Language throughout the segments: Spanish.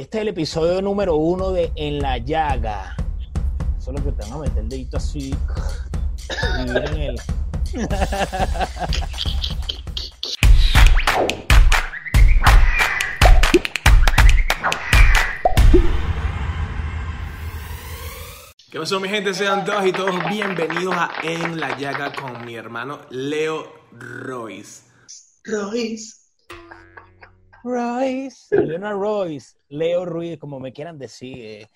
Este es el episodio número uno de En la Llaga. Eso es lo que te van a meter el dedito así. y en el. ¿Qué pasó mi gente? Sean todos y todos bienvenidos a En la Llaga con mi hermano Leo Royce. Royce. Royce. Leonard Royce. Leo Ruiz, como me quieran decir. eh,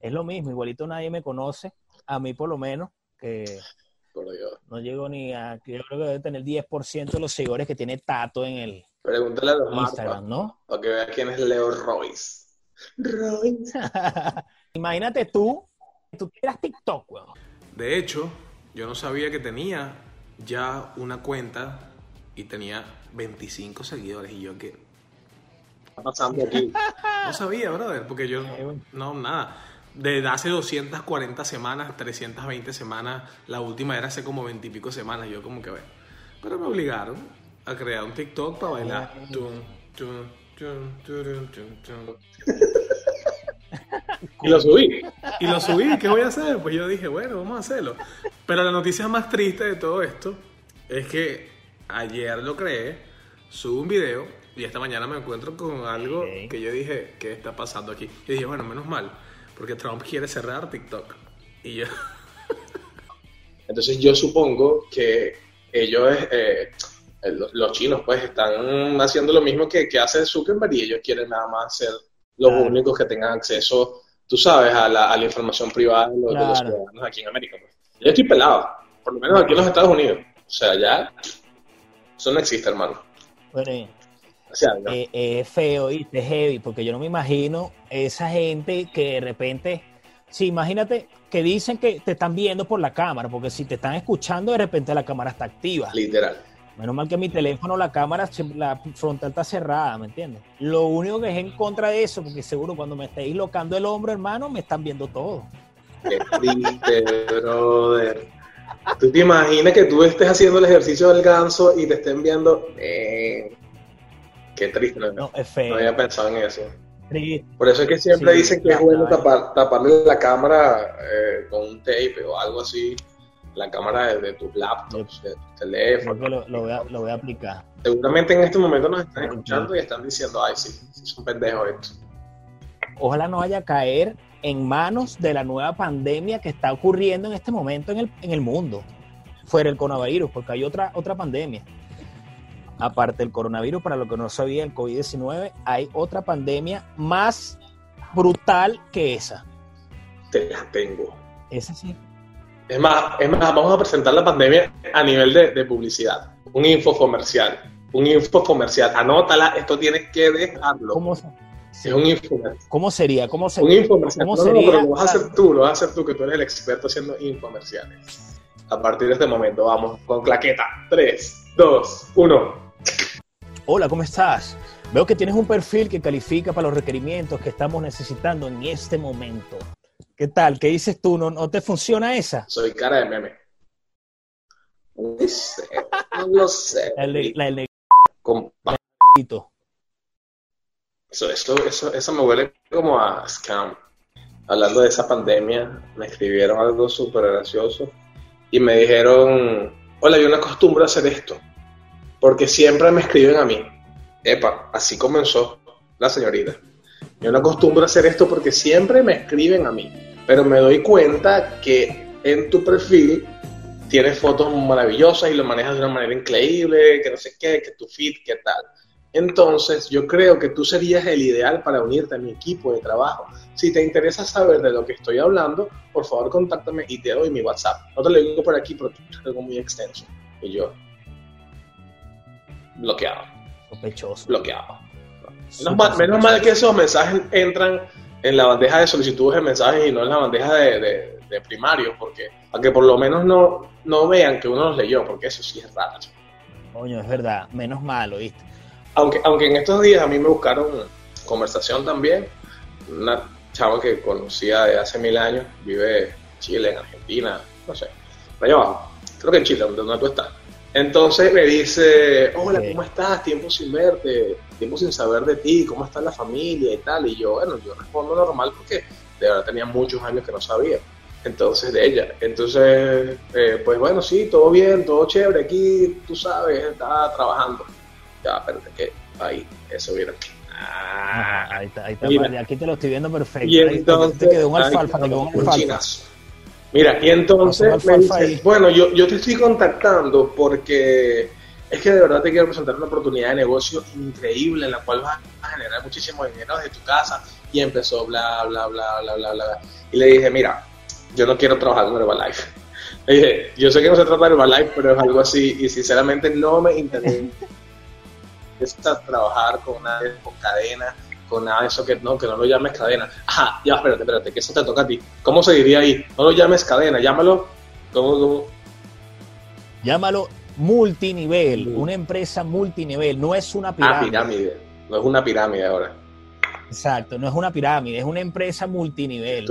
es lo mismo, igualito nadie me conoce. A mí por lo menos, que Por Dios. no llego ni a. que Yo creo que debe tener 10% de los seguidores que tiene Tato en el Pregúntale a los Instagram, Marta ¿no? para que vea quién es Leo Royce. Royce. Imagínate tú, tú quieras TikTok, weón. De hecho, yo no sabía que tenía ya una cuenta y tenía 25 seguidores y yo que ¿Qué está pasando aquí? no sabía, brother, porque yo no nada. Desde hace 240 semanas, 320 semanas, la última era hace como 20 y pico semanas, yo como que bueno. Pero me obligaron a crear un TikTok para bailar. Tum, tum. Y lo subí. Y lo subí, ¿qué voy a hacer? Pues yo dije, bueno, vamos a hacerlo. Pero la noticia más triste de todo esto es que ayer lo creé, subo un video y esta mañana me encuentro con algo que yo dije, ¿qué está pasando aquí? Y dije, bueno, menos mal, porque Trump quiere cerrar TikTok. Y yo, Entonces yo supongo que ellos, eh, eh, los, chinos, pues están haciendo lo mismo que, que hace Zuckerberg y ellos quieren nada más ser los Claro. únicos que tengan acceso, tú sabes, a la, a la información privada de los, de los Claro. ciudadanos aquí en América. pues. Yo estoy pelado, por lo menos aquí en los Estados Unidos. O sea, ya eso no existe, hermano. Bueno, y- O sea, no. eh, eh, es feo y es heavy, porque yo no me imagino esa gente que de repente, sí, imagínate que dicen que te están viendo por la cámara, porque si te están escuchando, de repente la cámara está activa. literal. Menos mal que mi teléfono, la cámara, la frontal está cerrada, ¿me entiendes? Lo único que es en contra de eso, porque seguro cuando me estéis locando el hombro, hermano, me están viendo todo. Qué triste, brother. ¿Tú te imaginas que tú estés haciendo el ejercicio del ganso y te estén viendo? Eh, qué triste, no, No, es no feo. había pensado en eso. triste. Por eso es que siempre Sí, dicen que es bueno tapar, taparle la cámara eh, con un tape o algo así, la cámara de, de tus laptops, de tu Creo teléfono. que lo, lo voy a, lo voy a aplicar. Seguramente en este momento nos están escuchando y están diciendo, ay, sí, sí son pendejos estos. Ojalá no vaya a caer en manos de la nueva pandemia que está ocurriendo en este momento en el, en el mundo, fuera el coronavirus, porque hay otra, otra pandemia. Aparte del coronavirus, para lo que no sabía, el COVID-19, hay otra pandemia más brutal que esa. Te las tengo. Esa sí. Es más, es más, vamos a presentar la pandemia a nivel de, de publicidad. Un info comercial. Un info comercial. Anótala, esto tienes que dejarlo. ¿Cómo, se- Es un infomercial. cómo sería? ¿Cómo Un sería? infomercial. ¿Cómo No, no, sería? pero lo vas a hacer tú, lo vas a hacer tú, que tú eres el experto haciendo infomerciales. A partir de este momento, vamos con claqueta. 3, 2, 1. Hola, ¿cómo estás? Veo que tienes un perfil que califica para los requerimientos que estamos necesitando en este momento. ¿Qué tal? ¿Qué dices tú? ¿No, no te funciona esa? Soy cara de meme. No sé, no lo sé. La la. Eso, eso, eso, eso me huele como a scam. Hablando de esa pandemia, me escribieron algo súper gracioso y me dijeron, hola, yo no acostumbro a hacer esto, porque siempre me escriben a mí. Epa, así comenzó la señorita. Yo no acostumbro a hacer esto porque siempre me escriben a mí, pero me doy cuenta que en tu perfil tienes fotos maravillosas y lo manejas de una manera increíble, que no sé qué, que tu feed, qué tal. Entonces, yo creo que tú serías el ideal para unirte a mi equipo de trabajo. Si te interesa saber de lo que estoy hablando, por favor, contáctame y te doy mi WhatsApp. No te lo digo por aquí porque es algo muy extenso. Y yo, bloqueado, Sospechoso. bloqueado. Menos mal, menos mal que esos mensajes entran en la bandeja de solicitudes de mensajes y no en la bandeja de, de, de primarios, porque para que por lo menos no, no vean que uno los leyó, porque eso sí es raro. Coño, es verdad. Menos malo, ¿viste? Aunque, aunque en estos días a mí me buscaron conversación también, una chava que conocía de hace mil años, vive en Chile, en Argentina, no sé, allá abajo, creo que en Chile, donde tú estás. Entonces me dice, hola. ¿cómo estás? Tiempo sin verte. tiempo sin saber de ti, cómo está la familia y tal. Y yo, bueno, yo respondo normal porque de verdad tenía muchos años que no sabía. Entonces, de ella. Entonces, eh, pues bueno, sí, todo bien, todo chévere. Aquí, tú sabes, está trabajando. Ya, espérate, que ahí, eso viene aquí. Ah, ahí está, ahí está. aquí te lo estoy viendo perfecto. Y entonces, te quedó un alfalfa, te quedó un alfalfa. Mira, y entonces me dice, bueno, yo, yo te estoy contactando porque es que de verdad te quiero presentar una oportunidad de negocio increíble en la cual vas a generar muchísimo dinero desde tu casa. Y empezó bla, bla, bla, bla, bla, bla. Y le dije, mira, yo no quiero trabajar con Herbalife. Le dije, yo sé que no se trata de Herbalife, pero es algo así. Y sinceramente no me interesa trabajar con una cadena, con nada de eso que no, que no lo llames cadena. Ajá, ya, espérate, espérate, que eso te toca a ti. ¿Cómo se diría ahí? No lo llames cadena, llámalo. ¿Cómo, Llámalo multinivel, una empresa multinivel, no es una pirámide. Ah, pirámide, no es una pirámide ahora. Exacto, no es una pirámide, es una empresa multinivel.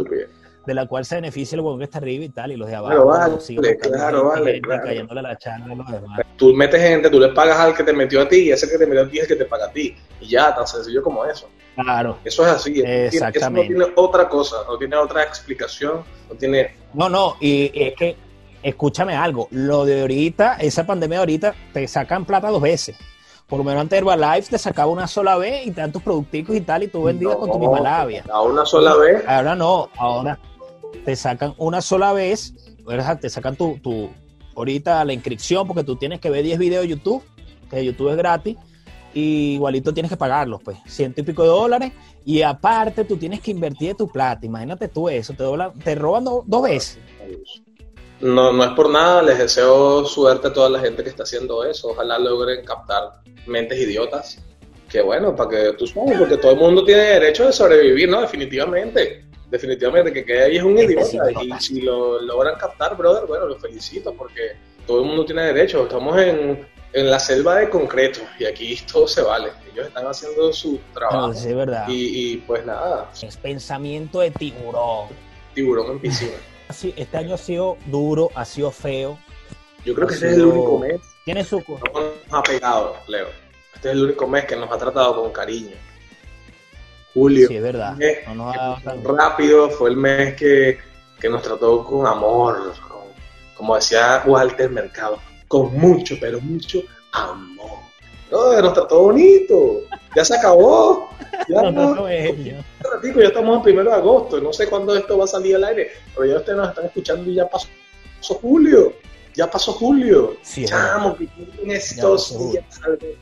De la cual se beneficia el huevón que está arriba y tal, y los de abajo. Claro, vale, claro, vale, Cayéndole la charla a los demás. Tú metes gente, tú le pagas al que te metió a ti, y ese que te metió a ti es el que te paga a ti. Y ya, tan sencillo como eso. Claro. Eso es así. Exactamente. Eso no tiene otra cosa, no tiene otra explicación, no tiene... No, no, y es que escúchame algo, lo de ahorita, esa pandemia de ahorita, te sacan plata dos veces. Por lo menos antes Herbalife te sacaba una sola vez y te dan tus producticos y tal, y tú vendías con tu misma labia. A una sola vez. Ahora no, ahora te sacan una sola vez, te sacan tu, tu ahorita la inscripción porque tú tienes que ver 10 videos de YouTube, que YouTube es gratis, y igualito tienes que pagarlos, pues, ciento y pico de dólares, y aparte tú tienes que invertir de tu plata, imagínate tú eso, te, te roban dos veces. No, no es por nada, les deseo suerte a toda la gente que está haciendo eso. Ojalá logren captar mentes idiotas. Que bueno, para que tú sabes, porque todo el mundo tiene derecho de sobrevivir, ¿no? Definitivamente. Definitivamente, que quede ahí es un idiota. Y si lo logran captar, brother, bueno, los felicito porque todo el mundo tiene derecho. Estamos en, en la selva de concreto y aquí todo se vale. Ellos están haciendo su trabajo. es verdad. Y, y pues nada. Es pensamiento de tiburón. Tiburón en piscina este año ha sido duro, ha sido feo. Yo creo que este es el único mes. Tiene su. No nos ha pegado, Leo. Este es el único mes que nos ha tratado con cariño. Julio. Sí, es verdad. rápido, fue el mes que, que, nos trató con amor, como decía Walter Mercado, con mucho, pero mucho amor. No, nos trató bonito. Ya se acabó. Ya, no, ya estamos en primero de agosto. No sé cuándo esto va a salir al aire, pero ya ustedes nos están escuchando y ya pasó, julio. Ya pasó julio. Sí, Chamo, en estos días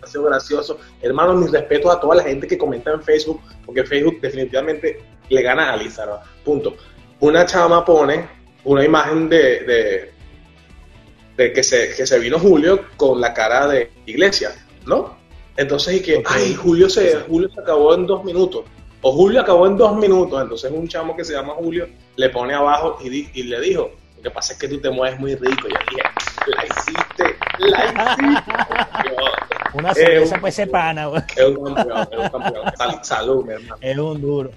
ha sido gracioso. Hermano, mi respeto a toda la gente que comenta en Facebook, porque Facebook definitivamente le gana a Lizardo. Punto. Una chama pone una imagen de, de, de que, se, que se vino Julio con la cara de iglesia, ¿no? Entonces, y que, ay, Julio se, Julio se acabó en dos minutos. O Julio acabó en dos minutos. Entonces, un chamo que se llama Julio le pone abajo y, y le dijo: Lo que pasa es que tú te mueves muy rico. Y dije: La hiciste, la hiciste. Una cerveza, pues, ese pana, Es un campeón, es un campeón. salud, mi hermano. Es un duro.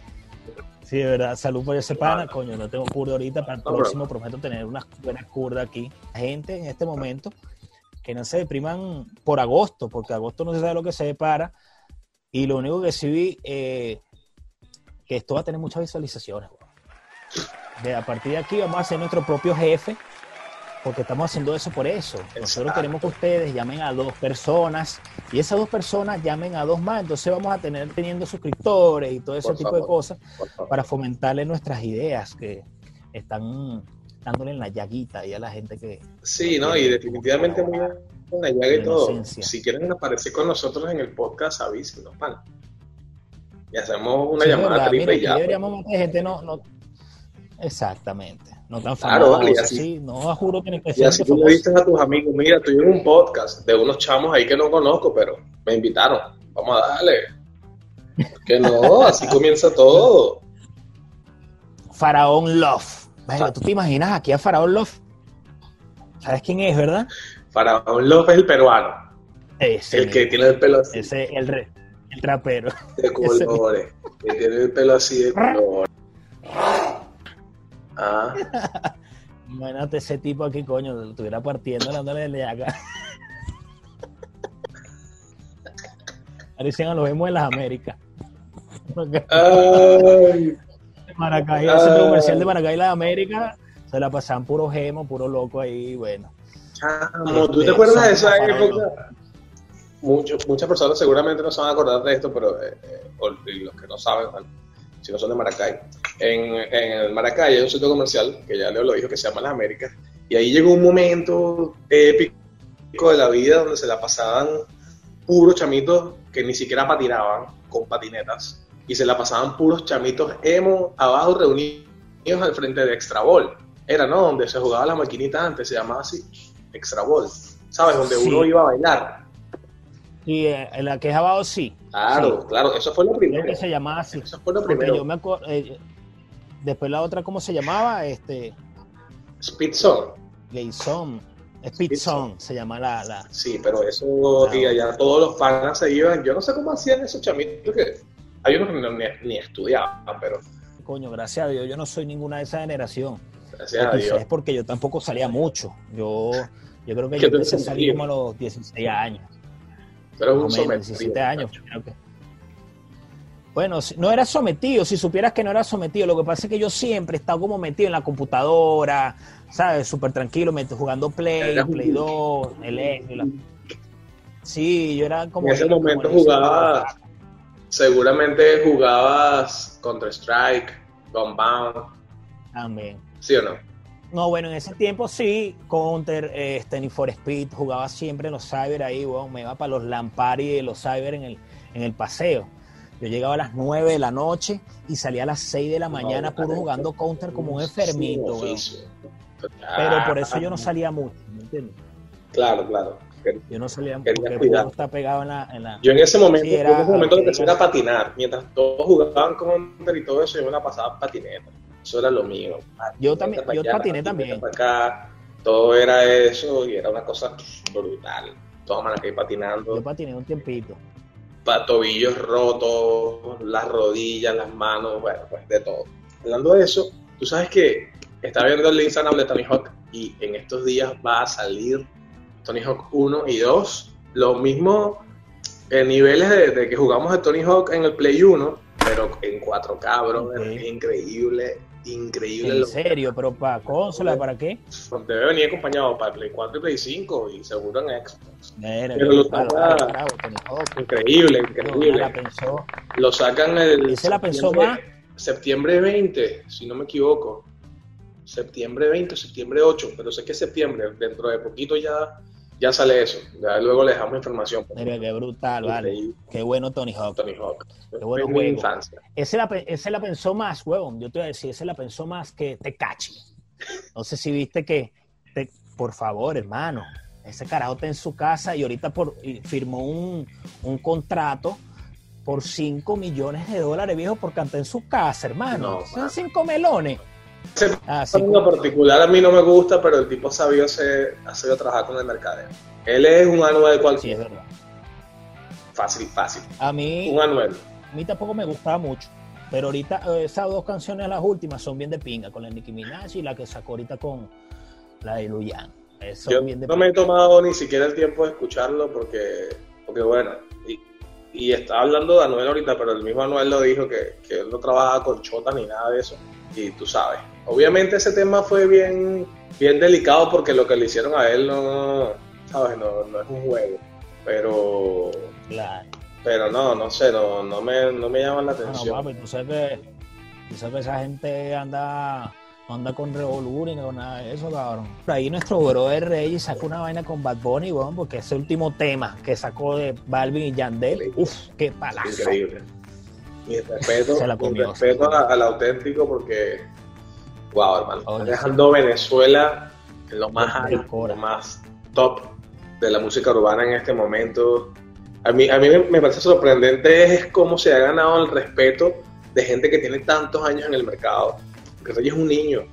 Sí, de verdad, salud por ese pana. Coño, no tengo curda ahorita. Para el próximo prometo tener unas buenas curdas aquí. Gente en este momento que no se depriman por agosto, porque agosto no se sabe lo que se depara. Y lo único que sí vi, eh, que esto va a tener muchas visualizaciones. De, a partir de aquí vamos a ser nuestro propio jefe, porque estamos haciendo eso por eso. Nosotros queremos que ustedes llamen a dos personas y esas dos personas llamen a dos más. Entonces vamos a tener teniendo suscriptores y todo ese tipo de cosas para fomentarle nuestras ideas que están dándole en la llaguita y a la gente que... Sí, ¿no? Y definitivamente muy en la llaga y todo. Si quieren aparecer con nosotros en el podcast, avísenos, pan. Y hacemos una llamada triple y ya. Deberíamos gente, no, no... Exactamente. No tan claro, vale, y así, no juro que Y así tú le dices a tus amigos, mira, estoy en un podcast de unos chamos ahí que no conozco, pero me invitaron. Vamos a darle. Que no, así comienza todo. Faraón Love. Bueno, tú te imaginas aquí a Faraón Love. ¿Sabes quién es, verdad? Faraón Love es el peruano. Ese, el que tiene el pelo así. Ese, el, re, el trapero. De colores. que tiene el pelo así de colores. Ah. Imagínate ese tipo aquí, coño, lo estuviera partiendo dándole de acá. Parecían a los emos en las Américas. Ay. Maracay, el centro comercial de Maracay, las Américas, se la pasaban puro gemo, puro loco ahí, bueno. Chamo, ¿tú te acuerdas de esa época? muchas personas seguramente no se van a acordar de esto, pero eh, eh, los que no saben, si no son de Maracay. En, en el Maracay hay un centro comercial, que ya Leo lo dijo, que se llama Las Américas, y ahí llegó un momento épico de la vida donde se la pasaban puros chamitos que ni siquiera patinaban con patinetas, y se la pasaban puros chamitos emo abajo reunidos al frente de Extra Ball. Era, ¿no? Donde se jugaba la maquinita antes, se llamaba así, Extra Ball. ¿Sabes? Donde uno iba a bailar. Y eh, en la que es abajo sí. Claro, claro, eso fue lo primero. que se llamaba así. Eso fue lo primero. yo me acuerdo, eh, después la otra, ¿cómo se llamaba? Este... Speed Zone. Gay Zone. Speed Zone se llama la, la... Sí, pero eso, y allá todos los panas se iban. Yo no sé cómo hacían esos chamitos que hay unos que ni, ni estudiaban, pero... Coño, gracias a Dios, yo no soy ninguna de esa generación. Gracias a Dios. Es porque yo tampoco salía mucho. Yo, yo creo que yo empecé a salir como a los 16 años. Pero un sometido. 17 años, que. Bueno, no era sometido, si supieras que no era sometido, lo que pasa es que yo siempre he estado como metido en la computadora, ¿sabes? Súper tranquilo, jugando Play, Play 2, el Sí, yo era como... En ese momento jugabas, seguramente jugabas Counter-Strike, Gunbound. También. ¿Sí o no? No, bueno, en ese tiempo sí, Counter, este, Need for Speed, jugaba siempre en los cyber ahí, bueno, me iba para los Lampari de los cyber en el, en el paseo. Yo llegaba a las 9 de la noche y salía a las 6 de la mañana puro jugando Counter como un enfermito, Pero por eso yo no salía mucho, ¿me entiendes? Claro, claro. Yo no salía mucho porque está pegado en la, en la, Yo en ese momento, en ese momento lo que hacía era patinar. Mientras todos jugaban Counter y todo eso, yo me la pasaba patineta. Eso era lo mío. Yo también, yo patiné también. acá, todo era eso y era una cosa brutal. Todos que patinando. Yo patiné un tiempito. Tobillos rotos, las rodillas, las manos, bueno, pues de todo. Hablando de eso, tú sabes que está viendo el Instagram de Tony Hawk y en estos días va a salir Tony Hawk 1 y 2. Lo mismo en niveles de, que jugamos de Tony Hawk en el Play 1, pero en 4K, bro, es increíble increíble. ¿En serio? ¿Pero para consola? ¿Para qué? Debe venir acompañado para Play 4 y Play 5 y seguro en Xbox. Pero lo saca... Increíble, increíble. La pensó. Lo sacan el... ¿Ese la pensó más? Septiembre 20, si no me equivoco. Septiembre 20 septiembre 8, pero sé que es septiembre, dentro de poquito ya ya sale eso. Ya luego le dejamos información. Mira, qué brutal, vale. Qué bueno Tony Hawk. Tony Hawk. Qué bueno juego. Infancia. Ese la, ese la pensó más, huevón. Yo te voy a decir, ese la pensó más que Tecachi. No sé si viste que, por favor, hermano, ese carajo está en su casa y ahorita por, firmó un, un contrato por 5 millones de dólares, viejo, por cantar en su casa, hermano. Son 5 melones. Ese ah, en particular a mí no me gusta, pero el tipo sabio se, ha sabido trabajar con el mercadeo. Él es un anuel cualquier. Sí, es verdad. Fácil, fácil. A mí. Un anuel. A mí tampoco me gustaba mucho. Pero ahorita eh, esas dos canciones, las últimas, son bien de pinga, con la Nicki Minaj y la que sacó ahorita con la de Luyan. Yo no me he tomado ni siquiera el tiempo de escucharlo porque, porque bueno, y, y está hablando de Anuel ahorita, pero el mismo Anuel lo dijo que, que él no trabaja con chota ni nada de eso y tú sabes. Obviamente ese tema fue bien, bien delicado porque lo que le hicieron a él no, sabes, no, no es un juego, pero... Pero no, no sé, no, no, me, no me llama la atención. No, papi, tú sabes que, tú sabes que esa gente anda anda con Revolver ni con nada de eso, cabrón. Por ahí nuestro brother Rey sacó una vaina con Bad Bunny, weón, porque ese último tema que sacó de Balvin y Yandel, uff, qué palazo. Increíble. Mi respeto, respeto al auténtico porque, wow, hermano, dejando Venezuela en lo más alto, lo más top de la música urbana en este momento. A mí, a mí me, parece sorprendente es cómo se ha ganado el respeto de gente que tiene tantos años en el mercado. Porque Rey es un niño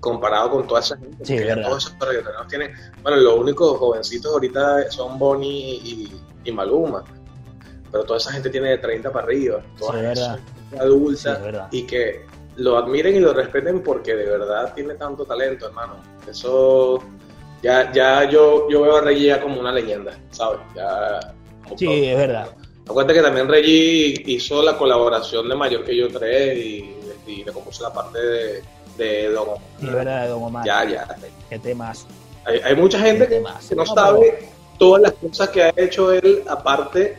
comparado con toda esa gente. Sí, todos esos tienen. Bueno, los únicos jovencitos ahorita son Bonnie y, y Maluma pero toda esa gente tiene de 30 para arriba, toda sí, adulta y que lo admiren y lo respeten porque de verdad tiene tanto talento, hermano. Eso ya ya yo yo veo a Rey como una leyenda, ¿sabes? Ya Sí, es verdad. Acuérdate que también Reggie hizo la colaboración de Mayor que yo 3 y, y le compuso la parte de, de Don Omar. Sí, verdad, de Don Omar. Ya, ya. Qué temas. Hay, hay mucha gente que, temazo. que no No, sabe todas las cosas que ha hecho él, aparte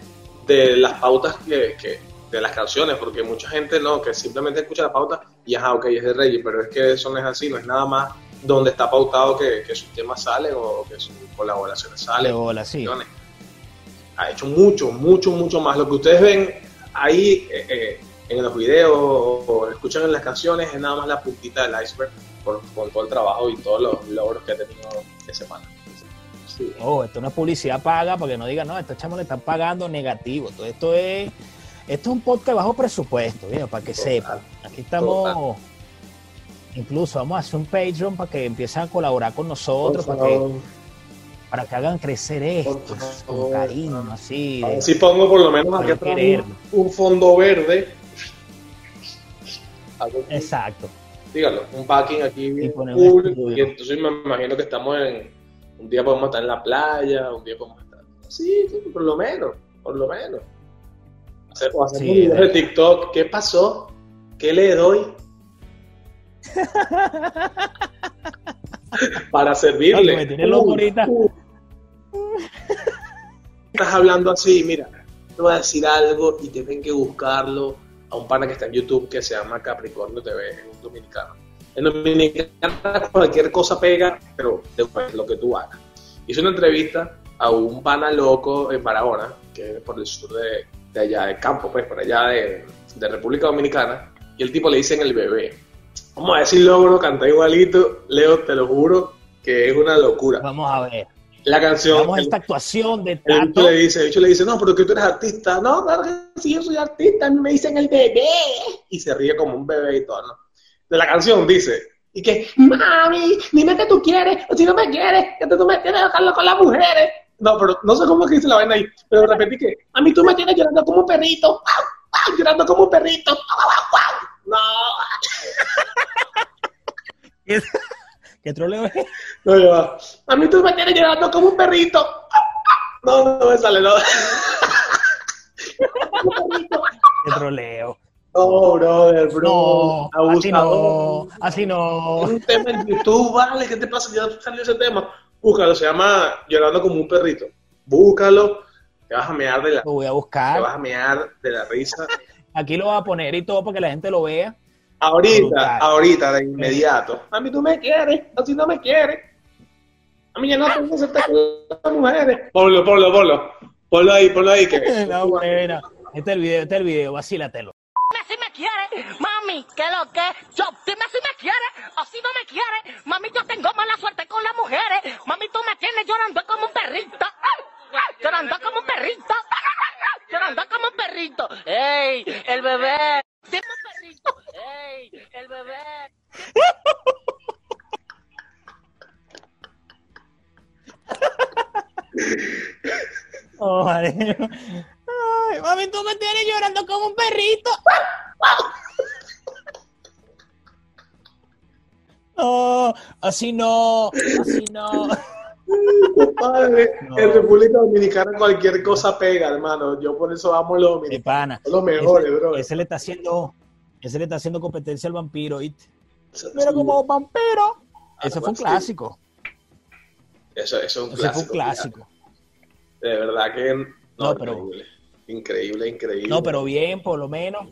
de las pautas que, que- de las canciones, porque mucha gente no, que simplemente escucha la pauta y ajá, ok, es de Reggie, pero es que eso no es así, no es nada más donde está pautado que, que sus temas salen o que sus colaboraciones salen. bola, sí. canciones. Ha hecho mucho, mucho, mucho más. Lo que ustedes ven ahí eh, eh, en los videos o, o escuchan en las canciones es nada más la puntita del iceberg por, con todo el trabajo y todos los logros que ha tenido de semana. Sí. Oh, esto no es publicidad paga, porque no digan, no, estos chamos le están pagando negativo. Todo esto es, esto es un podcast bajo presupuesto, ¿bien? para que Total. sepan. Aquí estamos, incluso vamos a hacer un Patreon para que empiecen a colaborar con nosotros, para que, para que hagan crecer esto, con cariño, así. De- si pongo por lo menos aquí atrás un, un fondo verde. Exacto. dígalo, un backing aquí bien cool. Y entonces me imagino que estamos en. Un día podemos estar en la playa, un día podemos estar. Sí, sí, por lo menos, por lo menos. Hacer, o hacer Sí, un video de TikTok. ¿Qué pasó? ¿Qué le doy? Para servirle. Ay, me tiene loco ahorita. Estás hablando así, mira, te voy a decir algo y tienen que buscarlo a un pana que está en YouTube que se llama Capricornio TV, es un dominicano. En Dominicana cualquier cosa pega, pero después lo que tú hagas. Hice una entrevista a un pana loco en Barahona, que es por el sur de, de allá, de campo, pues, por allá de, de República Dominicana, y el tipo le dicen el bebé. Vamos a decirlo, bro, canta igualito, Leo, te lo juro, que es una locura. Vamos a ver. La canción, Vamos a el- esta actuación de el bicho Tato. le dice, el bicho le dice, no, pero que tú eres artista. No, claro que sí, yo soy artista, a mí me dicen el bebé. Y se ríe como un bebé y todo, ¿no? De la canción dice, y que, mami, dime que tú quieres, o si no me quieres, que tú me tienes dejarlo con las mujeres. No, pero no sé cómo es que dice la vaina ahí, pero repetí que, a mí tú me tienes llorando como un perrito, ¡Au! ¡Au! llorando como un perrito. ¡Au, au, au! No, ¿Qué troleo es? no, va. A mí tú me tienes llorando como un perrito. No, no me sale, no. ¿Qué troleo? No, brother, bro. No, así no, así no. Un tema en YouTube, vale, ¿qué te pasa? Ya salió ese tema. Búscalo, se llama Llorando como un perrito. Búscalo, te vas a mear de la, Lo voy a te vas buscar. a mear de la risa. Aquí lo voy a poner y todo para que la gente lo vea. Ahorita, Brutal. ahorita, de inmediato. A mí tú me quieres, así no me quieres. A mí ya no tengo que aceptar con las mujeres. Ponlo, ponlo, ponlo. Ponlo ahí, ponlo ahí. Que... No, bueno, este es el video, este es el video, vacílatelo. Si me quieres, mami, que lo que yo, dime si me quieres, o si no me quieres, mami, yo tengo mala suerte con las mujeres, mami, tú me tienes llorando como un perrito, llorando como un perrito, llorando como un perrito, ey, el bebé, dime el bebé. Oh. Ay, mami, tú me tienes llorando como un perrito. Así no, así no. Compadre, No. en República Dominicana cualquier cosa pega, hermano. Yo por eso amo a los dominicanos. pana. Son los mejores, ese, bro. ese le está haciendo, ese le está haciendo competencia al vampiro, ¿viste? Mira como vampiro. Ese fue un clásico. Eso, eso es un Ese clásico. fue un clásico. De verdad que no, No, pero- increíble. Increíble, increíble. No, pero bien, por lo menos,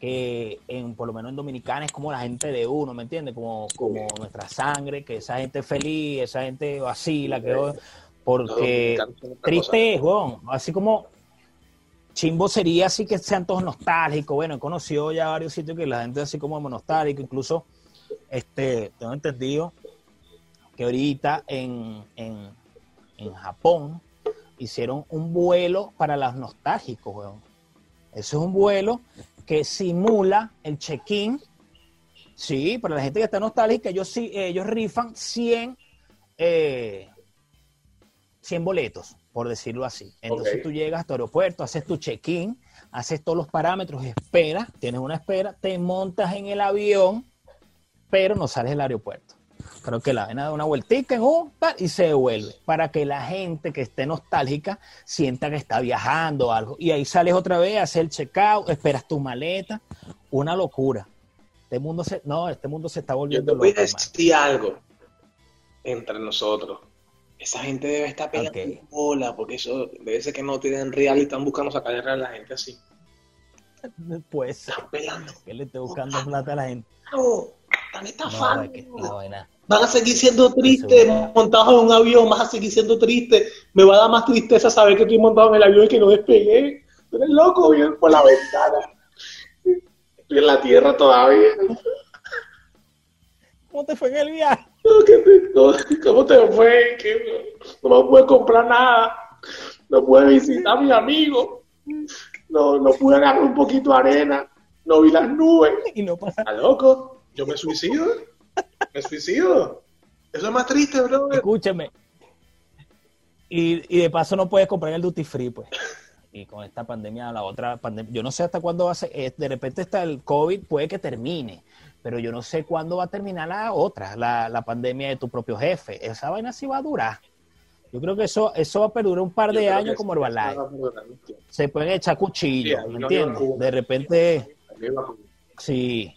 que en, por lo menos en Dominicana es como la gente de uno, ¿me entiendes? Como, como nuestra sangre, que esa gente feliz, esa gente vacila, que porque triste es, weón. Así como chimbo sería así que sean todos nostálgicos. Bueno, he conocido ya varios sitios que la gente así como nostálgica, incluso este, tengo entendido que ahorita en, en, en Japón hicieron un vuelo para los nostálgicos, weón. Eso es un vuelo que simula el check-in. Sí, para la gente que está nostálgica, ellos, sí- ellos rifan 100, eh, 100 boletos, por decirlo así. Entonces tú llegas a tu aeropuerto, haces tu check-in, haces todos los parámetros, esperas, tienes una espera, te montas en el avión, pero no sales del aeropuerto. Creo que la vaina da una vueltica en un tal, y se devuelve. Para que la gente que esté nostálgica sienta que está viajando o algo. Y ahí sales otra vez, haces el checkout, esperas tu maleta. Una locura. Este mundo se, no, este mundo se está Yo volviendo te voy a loco, hermano. decir algo entre nosotros. Esa gente debe estar pegando Ok. bola, porque eso debe ser que no tienen real y están buscando sacar a la gente así. Pues, Están pelando. que le esté buscando plata a la gente. No, están No, estafando. es que vaina. Van a seguir siendo tristes montados en un avión, vas a seguir siendo triste. Me va a dar más tristeza saber que estoy montado en el avión y que no despegué. Tú eres loco, bien por la ventana. Estoy en la tierra todavía. ¿Cómo te fue en el viaje? ¿qué ¿Cómo te fue? Que no, pude comprar nada. No pude visitar a mis amigos. No, no pude agarrar un poquito de arena. No vi las nubes. Y no pasa ¿Está loco? ¿Yo me suicido? ¿Me suicido? Eso es más triste, bro. Escúchame. Y, y de paso no puedes comprar el duty free, pues. Y con esta pandemia, la otra pandemia, yo no sé hasta cuándo va a ser, de repente está el COVID, puede que termine, pero yo no sé cuándo va a terminar la otra, la, la pandemia de tu propio jefe. Esa vaina sí va a durar. Yo creo que eso, eso va a perdurar un par de años como Herbalife. Se pueden echar cuchillos, ¿me no entiendes? De repente, Sí.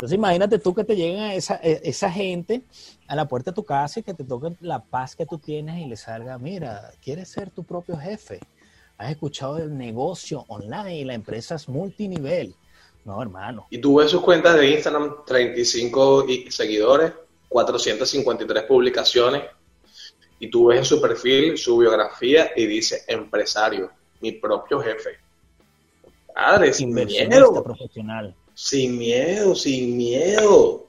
Entonces imagínate tú que te lleguen a esa, e- esa gente a la puerta de tu casa y que te toquen la paz que tú tienes y le salga, mira, quieres ser tu propio jefe. Has escuchado del negocio online y la empresa es multinivel. No, hermano. Y tú ves sus cuentas de Instagram, 35 y- seguidores, 453 publicaciones, y tú ves en su perfil, su biografía, y dice, empresario, mi propio jefe. Padre, sin Inversionista miedo, profesional. Sin miedo, sin miedo.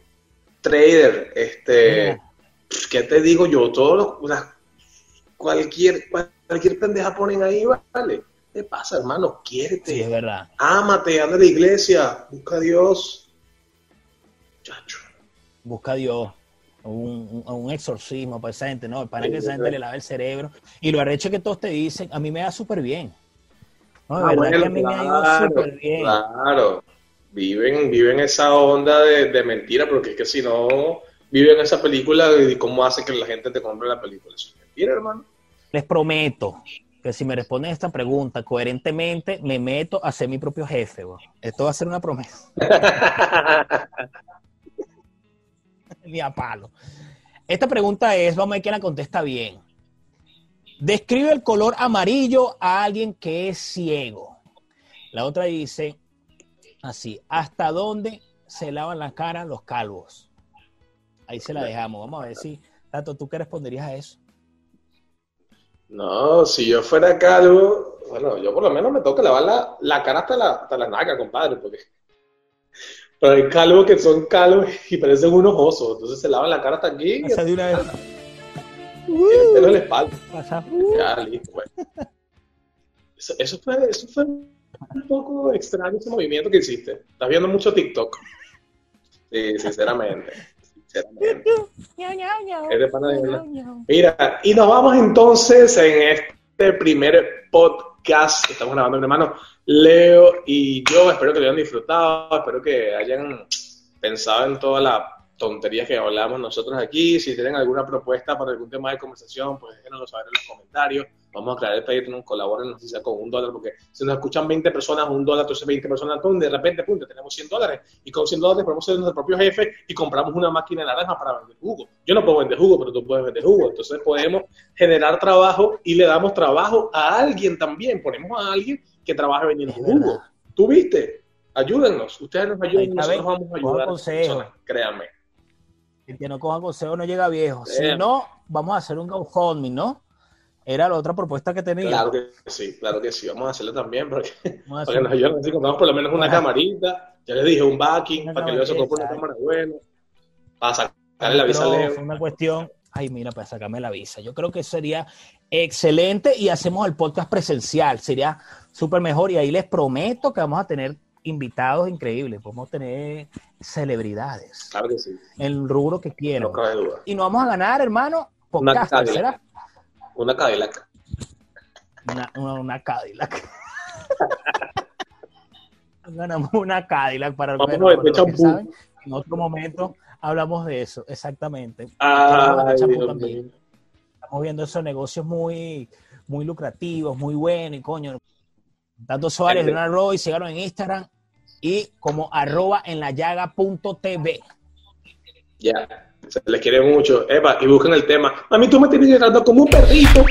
Trader, este, Mira, ¿qué te digo yo? Todos los, cualquier, cualquier pendeja ponen ahí, vale. ¿Qué pasa, hermano? Quiérete. sí, es verdad. Ámate, anda a la iglesia, busca a Dios. Chacho. Busca a Dios. Un, un- un exorcismo para esa gente, no, para que esa gente le lave el cerebro. Y lo arrecho que todos te dicen, a mí me da súper bien. No, de Ah, verdad que a bueno, mí me ha ido claro, súper bien. Claro, viven, viven esa onda de, de mentira, porque es que si no viven esa película, ¿y cómo hace que la gente te compre la película? Eso es mentira, hermano. Les prometo que si me responden esta pregunta coherentemente, me meto a ser mi propio jefe. Esto va a ser una promesa. Ni a palo. Esta pregunta es, vamos a ver quién la contesta bien. Describe el color amarillo a alguien que es ciego. La otra dice así, ¿hasta dónde se lavan la cara los calvos? Ahí se la dejamos. Vamos a ver si, Tato, ¿tú qué responderías a eso? No, si yo fuera calvo, bueno, yo por lo menos me toca lavar la, la cara hasta la, hasta la naca, compadre, porque pero hay calvos que son calvos y parecen unos osos, entonces se lavan la cara hasta aquí Pasa de una vez. el pelo en la espalda. Pasa. Ya, listo. Eso, eso fue, eso fue un poco extraño ese movimiento que hiciste. Estás viendo mucho TikTok. Sí, sinceramente. Sinceramente. Mira, y nos vamos entonces en este primer podcast que estamos grabando, mi hermano Leo y yo. Espero que lo hayan disfrutado, espero que hayan pensado en todas las tonterías que hablamos nosotros aquí. Si tienen alguna propuesta para algún tema de conversación, pues déjenoslo saber en los comentarios. Vamos a crear el Patreon, colaboren, sea con un dólar, porque si nos escuchan 20 personas, un dólar, entonces 20 personas, de repente, punto, tenemos 100 dólares. Y con 100 dólares podemos ser nuestro propio jefe y compramos una máquina de naranja para vender jugo. Yo no puedo vender jugo, pero tú puedes vender jugo. Entonces podemos generar trabajo y le damos trabajo a alguien también. Ponemos a alguien que trabaje vendiendo jugo. ¿Tú viste? Ayúdennos. Ustedes nos ayudan y nosotros vamos a ayudar a personas. Créanme. Que no coja consejo no llega viejo. Si no, vamos a hacer un GoFundMe, ¿no? Era la otra propuesta que tenía. Claro que sí, claro que sí. Vamos a hacerlo también porque, Vamos a para hacer- que nos ayuden. Así compramos por lo menos una Ajá. camarita. Ya les dije, un backing, Una para que Leo se compre una cámara buena. Para sacarle la visa a Leo. fue una cuestión. Ay, mira, para sacarme la visa. Yo creo que sería excelente y hacemos el podcast presencial. Sería súper mejor y ahí les prometo que vamos a tener invitados increíbles. Podemos tener celebridades Claro que sí. en el rubro que quieran. No cabe duda. Y nos vamos a ganar, hermano, Una podcast, Cadillac. Una Cadillac. Una, una, una Cadillac. ganamos una Cadillac para Vamos bueno, a los que saben, En otro momento hablamos de eso, exactamente. Ay. Estamos viendo esos negocios muy, muy lucrativos, muy buenos, y coño. Tanto Suárez. Leonardo Roy, síganos en Instagram y como arroba en la llaga punto TV. Ya, se les quiere mucho. Eva, y busquen el tema. Mami, tú me tienes llorando como un perrito.